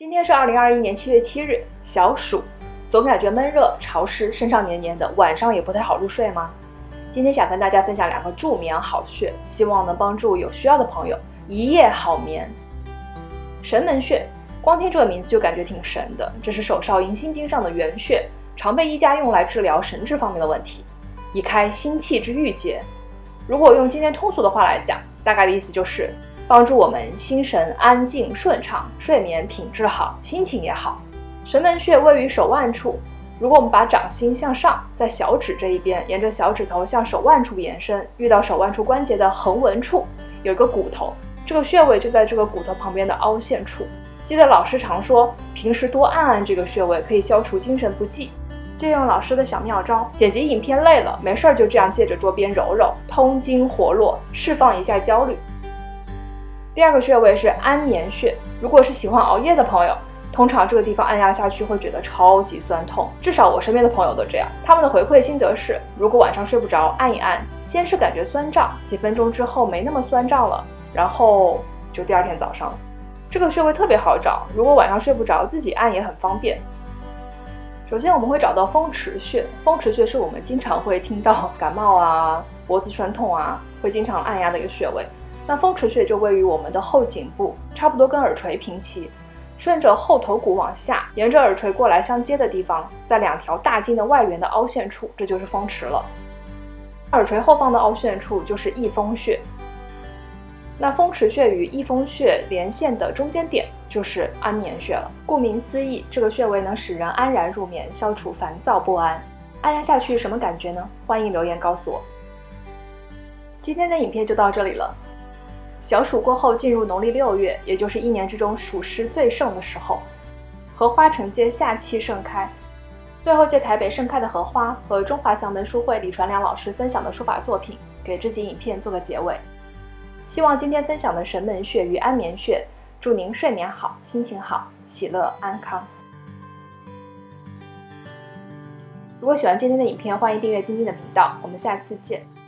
今天是二零二一年七月七日，小暑，总感觉闷热、潮湿，身上黏黏的，晚上也不太好入睡吗？今天想跟大家分享两个助眠好穴，希望能帮助有需要的朋友一夜好眠。神门穴，光听这个名字就感觉挺神的，这是手少阴心经上的原穴，常被医家用来治疗神志方面的问题，以开心气之郁结。如果用今天通俗的话来讲，大概的意思就是。帮助我们心神安静顺畅，睡眠品质好，心情也好。神门穴位于手腕处，如果我们把掌心向上，在小指这一边，沿着小指头向手腕处延伸，遇到手腕处关节的横纹处，有个骨头，这个穴位就在这个骨头旁边的凹陷处。记得老师常说，平时多按按这个穴位，可以消除精神不济。借用老师的小妙招，剪辑影片累了，没事儿就这样借着桌边揉揉，通经活络，释放一下焦虑。第二个穴位是安眠穴，如果是喜欢熬夜的朋友，通常这个地方按压下去会觉得超级酸痛，至少我身边的朋友都这样。他们的回馈心得是，如果晚上睡不着，按一按，先是感觉酸胀，几分钟之后没那么酸胀了，然后就第二天早上。这个穴位特别好找，如果晚上睡不着，自己按也很方便。首先我们会找到风池穴，风池穴是我们经常会听到感冒啊、脖子酸痛啊，会经常按压的一个穴位。那风池穴就位于我们的后颈部，差不多跟耳垂平齐，顺着后头骨往下，沿着耳垂过来相接的地方，在两条大筋的外缘的凹陷处，这就是风池了。耳垂后方的凹陷处就是翳风穴。那风池穴与翳风穴连线的中间点就是安眠穴了。顾名思义，这个穴位能使人安然入眠，消除烦躁不安。按压下去什么感觉呢？欢迎留言告诉我。今天的影片就到这里了。小暑过后，进入农历六月，也就是一年之中暑湿最盛的时候，荷花承接夏气盛开。最后借台北盛开的荷花和中华祥门书会李传良老师分享的书法作品，给这集影片做个结尾。希望今天分享的神门穴与安眠穴，祝您睡眠好，心情好，喜乐安康。如果喜欢今天的影片，欢迎订阅晶晶的频道。我们下次见。